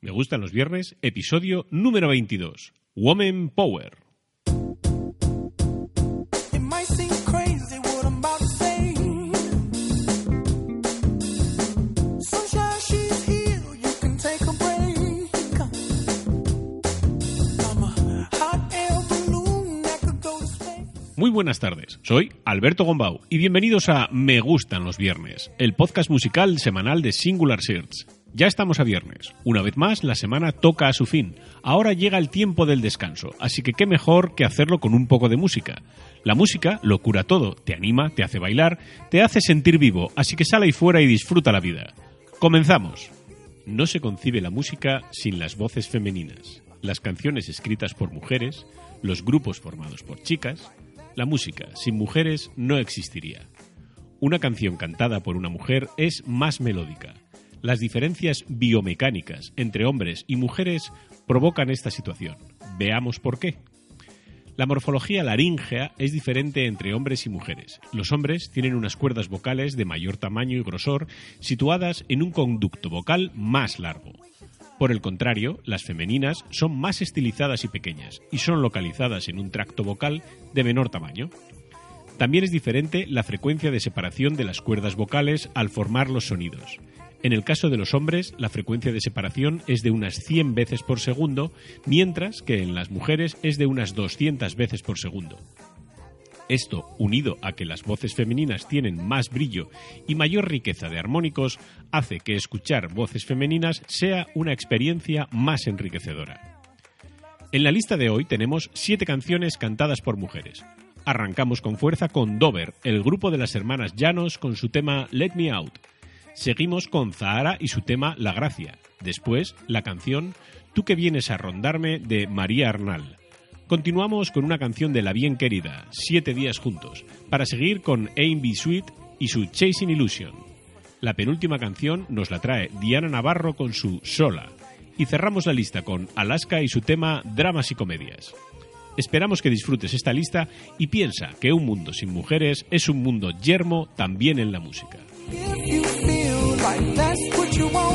Me gustan los viernes, episodio número 22. Woman Power. Muy buenas tardes, soy Alberto Gombau y bienvenidos a Me gustan los viernes, el podcast musical semanal de Singular Search. Ya estamos a viernes. Una vez más, la semana toca a su fin. Ahora llega el tiempo del descanso, así que qué mejor que hacerlo con un poco de música. La música lo cura todo, te anima, te hace bailar, te hace sentir vivo, así que sal ahí fuera y disfruta la vida. Comenzamos. No se concibe la música sin las voces femeninas, las canciones escritas por mujeres, los grupos formados por chicas. La música sin mujeres no existiría. Una canción cantada por una mujer es más melódica. Las diferencias biomecánicas entre hombres y mujeres provocan esta situación. Veamos por qué. La morfología laríngea es diferente entre hombres y mujeres. Los hombres tienen unas cuerdas vocales de mayor tamaño y grosor situadas en un conducto vocal más largo. Por el contrario, las femeninas son más estilizadas y pequeñas y son localizadas en un tracto vocal de menor tamaño. También es diferente la frecuencia de separación de las cuerdas vocales al formar los sonidos. En el caso de los hombres, la frecuencia de separación es de unas 100 veces por segundo, mientras que en las mujeres es de unas 200 veces por segundo. Esto, unido a que las voces femeninas tienen más brillo y mayor riqueza de armónicos, hace que escuchar voces femeninas sea una experiencia más enriquecedora. En la lista de hoy tenemos siete canciones cantadas por mujeres. Arrancamos con fuerza con Dover, el grupo de las hermanas Llanos, con su tema Let Me Out. Seguimos con Zahara y su tema La Gracia. Después, la canción Tú que vienes a rondarme de María Arnal. Continuamos con una canción de la bien querida, Siete días juntos, para seguir con Aim Be Sweet y su Chasing Illusion. La penúltima canción nos la trae Diana Navarro con su Sola. Y cerramos la lista con Alaska y su tema Dramas y Comedias. Esperamos que disfrutes esta lista y piensa que un mundo sin mujeres es un mundo yermo también en la música. That's what you want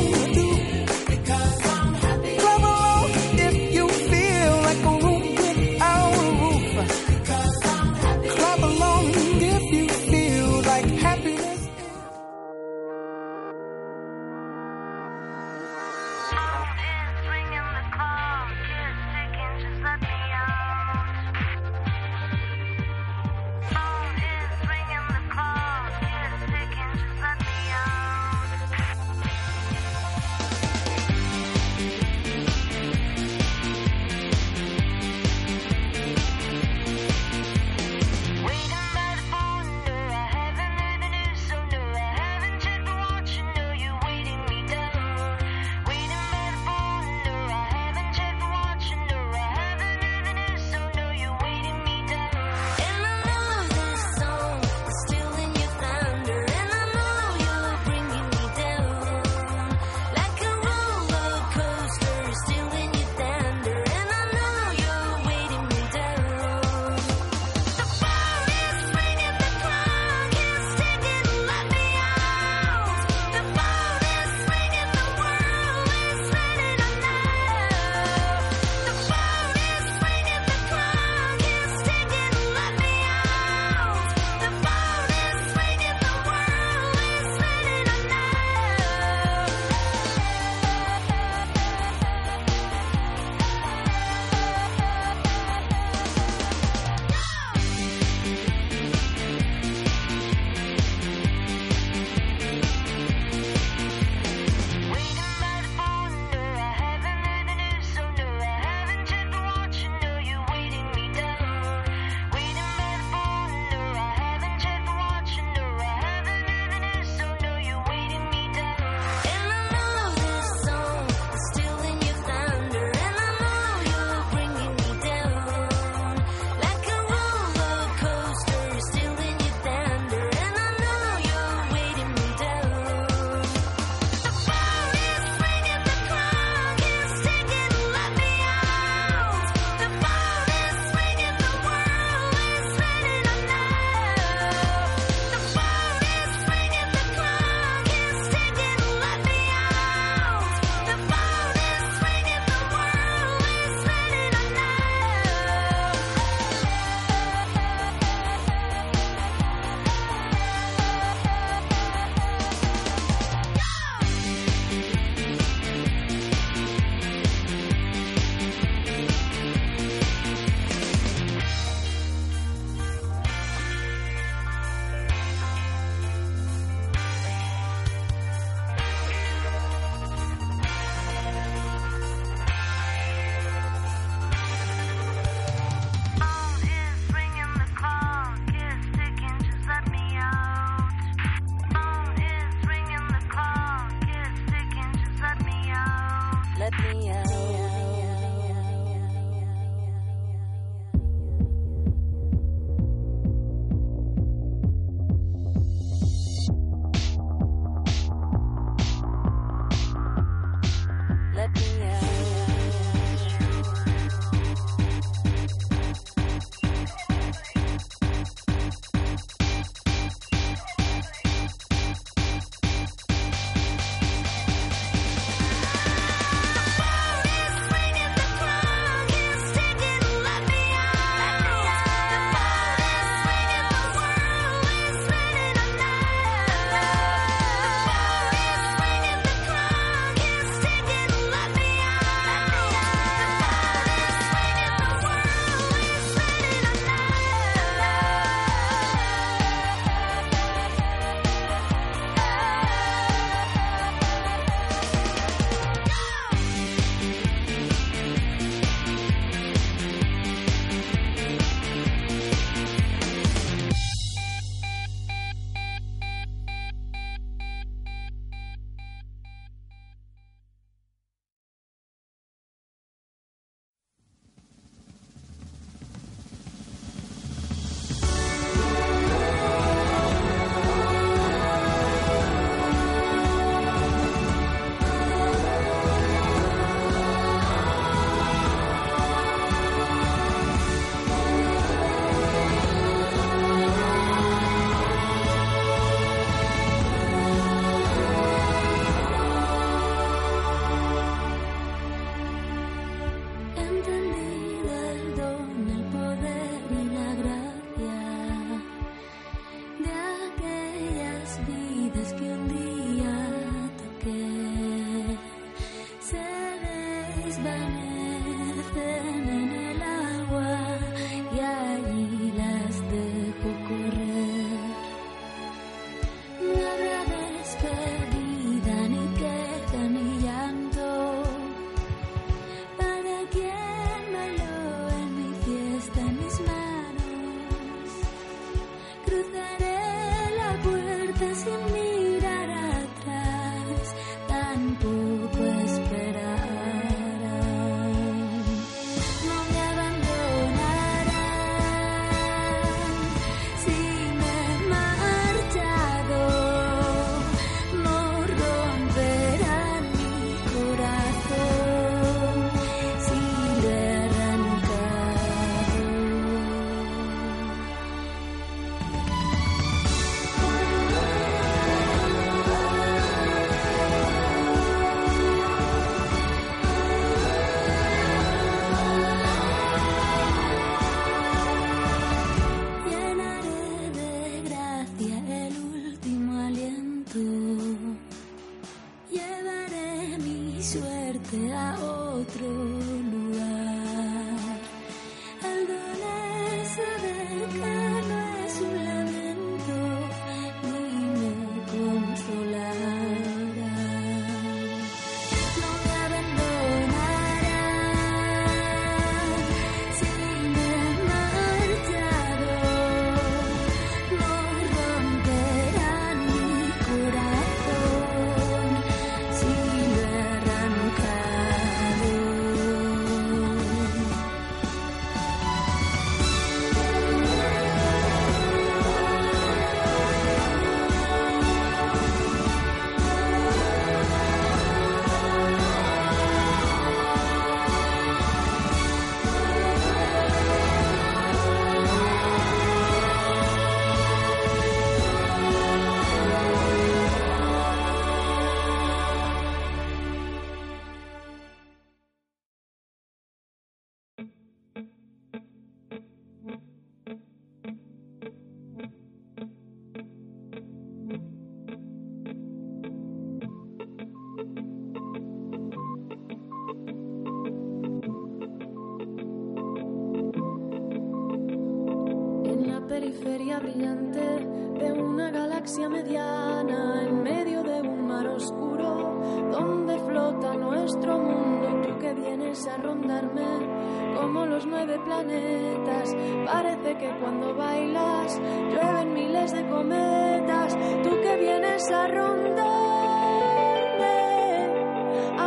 a rondarme.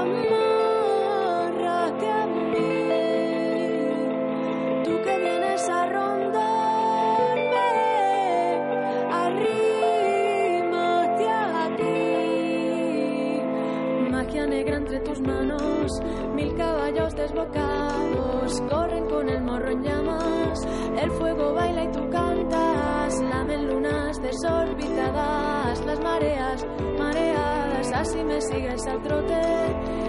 Amárrate a mí. Tú que vienes a rondarme, arrímate aquí. Magia negra entre tus manos, mil caballos desbocados corren con el morro en llamas. El fuego baila y tú cantas, lamen lunas desorbitadas, las mareas mareadas. Así me sigues al trote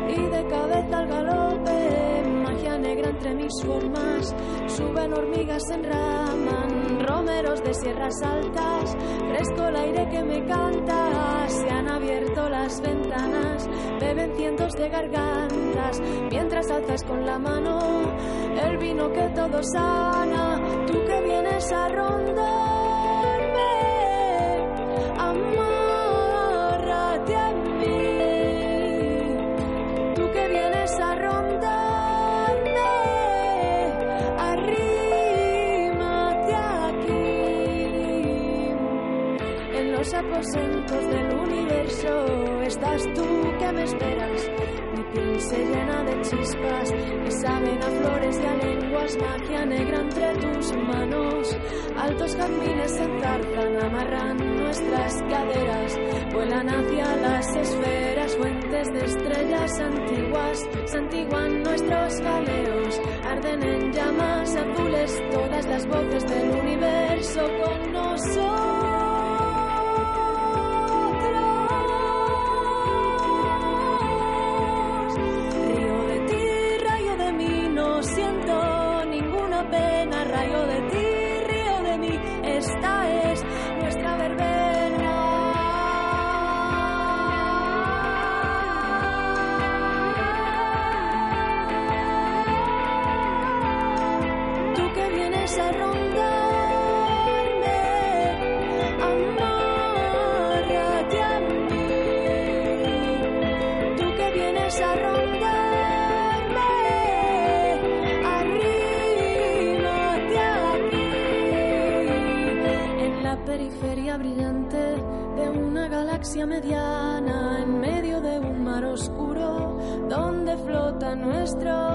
y de cabeza al galope. Magia negra entre mis formas, suben hormigas, se enraman, romeros de sierras altas, fresco el aire que me canta, se han abierto las ventanas, beben cientos de gargantas, mientras alzas con la mano el vino que todo sana, tú que vienes a rondarme, se llena de chispas que saben a flores y a lenguas, magia negra entre tus manos. Altos jazmines se enzarzan, amarran nuestras caderas, vuelan hacia las esferas, fuentes de estrellas antiguas, santiguan nuestros galeos, arden en llamas azules todas las voces del universo con nosotros. nuestro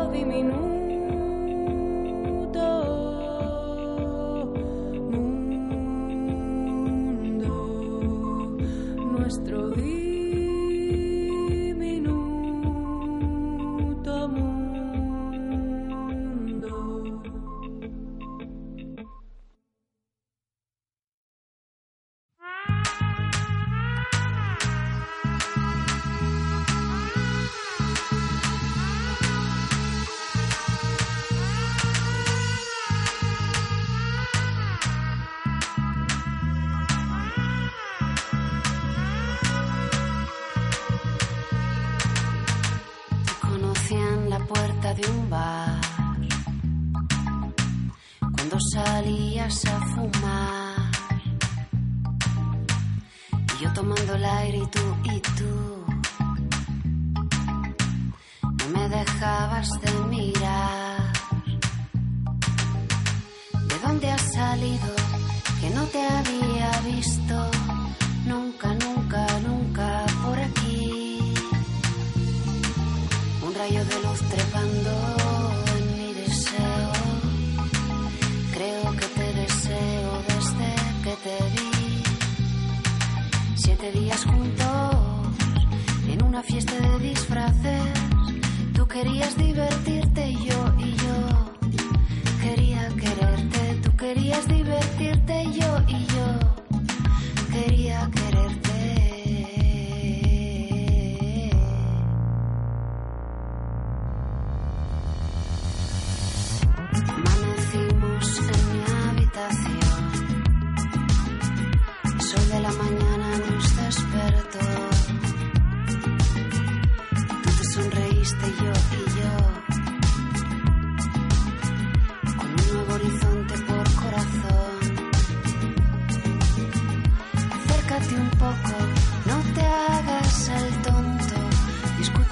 dónde has salido, que no te había visto, nunca, nunca, nunca por aquí. Un rayo de luz trepando en mi deseo, creo que te deseo desde que te vi. Siete días juntos, en una fiesta de disfraces, tú querías divertirte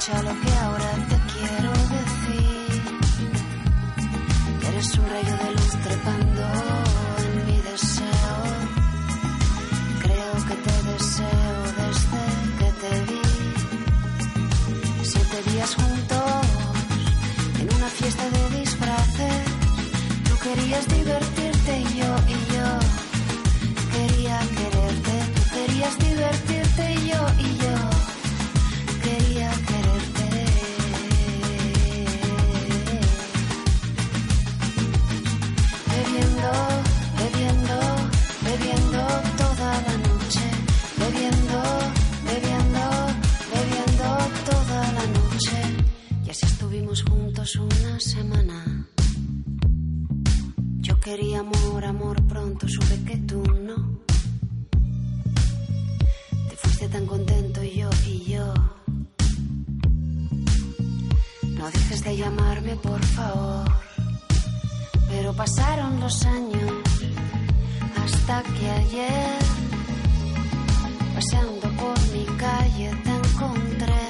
escucha lo que ahora te quiero por favor. Pero pasaron los años hasta que ayer, paseando por mi calle, te encontré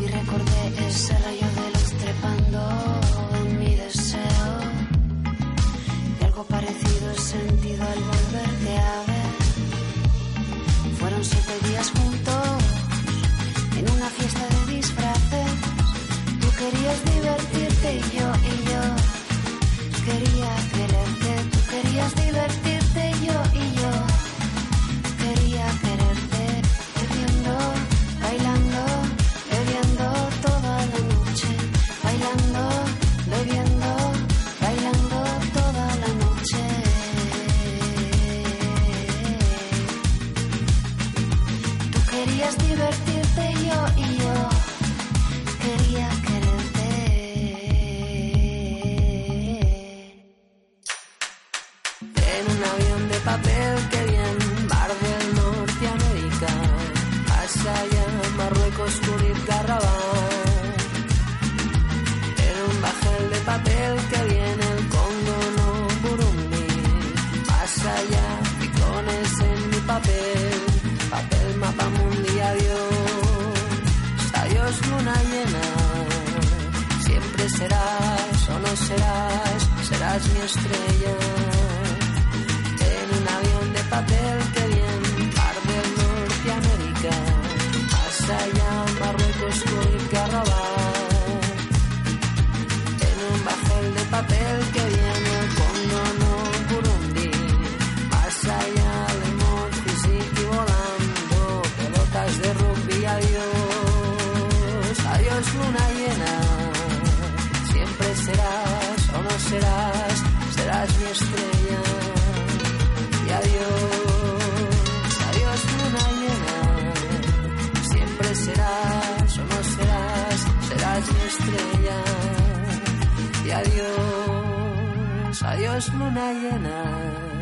y recordé ese rayo de luz trepando en mi deseo. Y algo parecido he sentido al volver. Serás mi estrella. Adiós luna llena.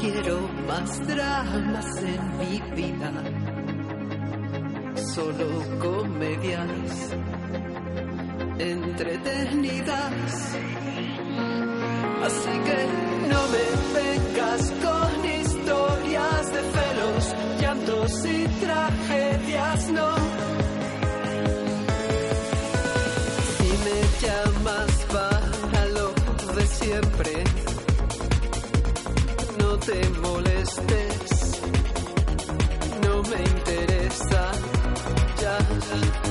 quiero más dramas en mi vida, solo comedias entretenidas. Así que no me vengas con historias de celos, llantos y tragedias, no te molestes, no me interesa ya.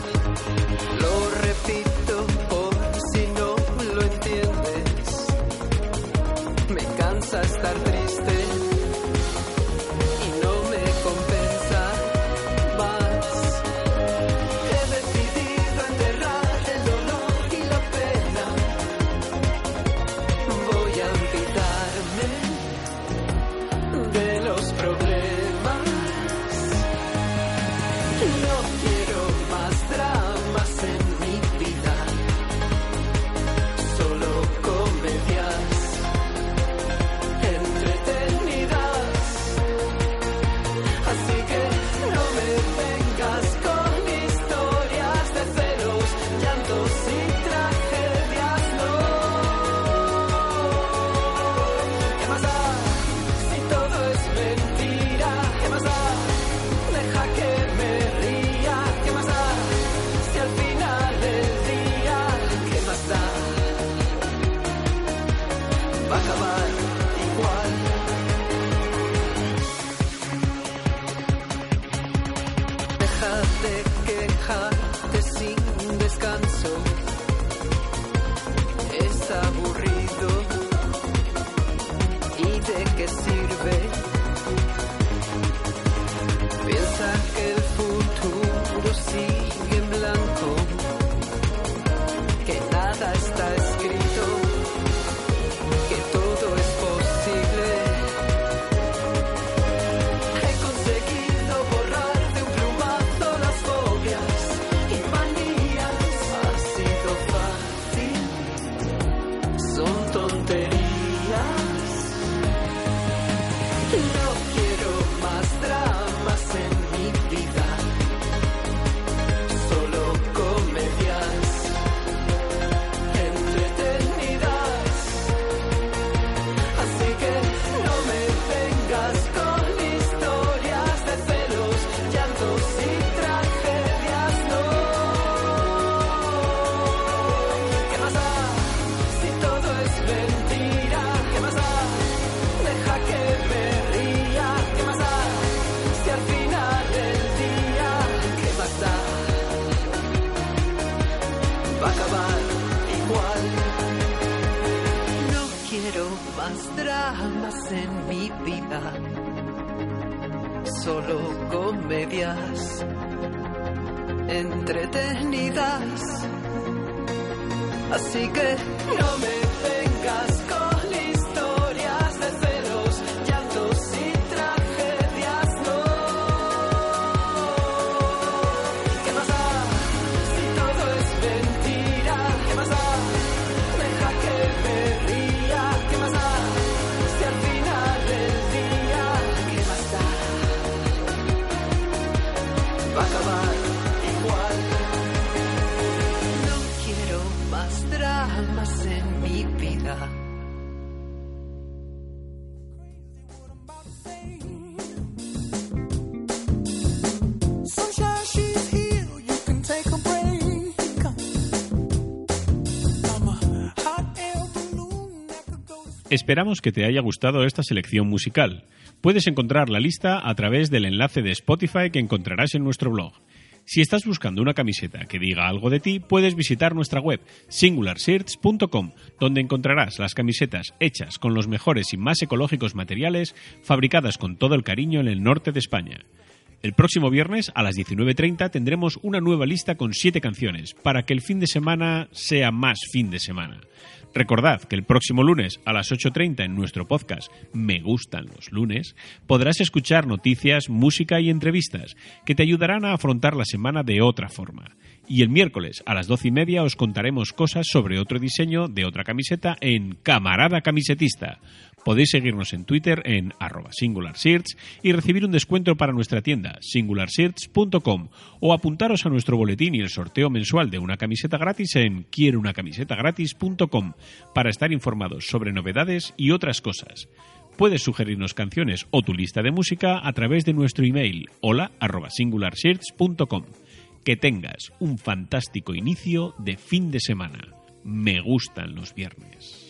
Así que no Esperamos que te haya gustado esta selección musical. Puedes encontrar la lista a través del enlace de Spotify que encontrarás en nuestro blog. Si estás buscando una camiseta que diga algo de ti, puedes visitar nuestra web singularshirts.com, donde encontrarás las camisetas hechas con los mejores y más ecológicos materiales, fabricadas con todo el cariño en el norte de España. El próximo viernes a las 19.30 tendremos una nueva lista con 7 canciones, para que el fin de semana sea más fin de semana. Recordad que el próximo lunes a las 8.30 en nuestro podcast Me gustan los lunes podrás escuchar noticias, música y entrevistas que te ayudarán a afrontar la semana de otra forma. Y el miércoles a las 12 y media os contaremos cosas sobre otro diseño de otra camiseta en Camarada Camisetista. Podéis seguirnos en Twitter en arroba y recibir un descuento para nuestra tienda singularshirts.com o apuntaros a nuestro boletín y el sorteo mensual de una camiseta gratis en quierounacamisetagratis.com para estar informados sobre novedades y otras cosas. Puedes sugerirnos canciones o tu lista de música a través de nuestro email hola arroba singularshirts.com. Que tengas un fantástico inicio de fin de semana. Me gustan los viernes.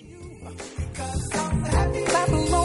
i'm happy.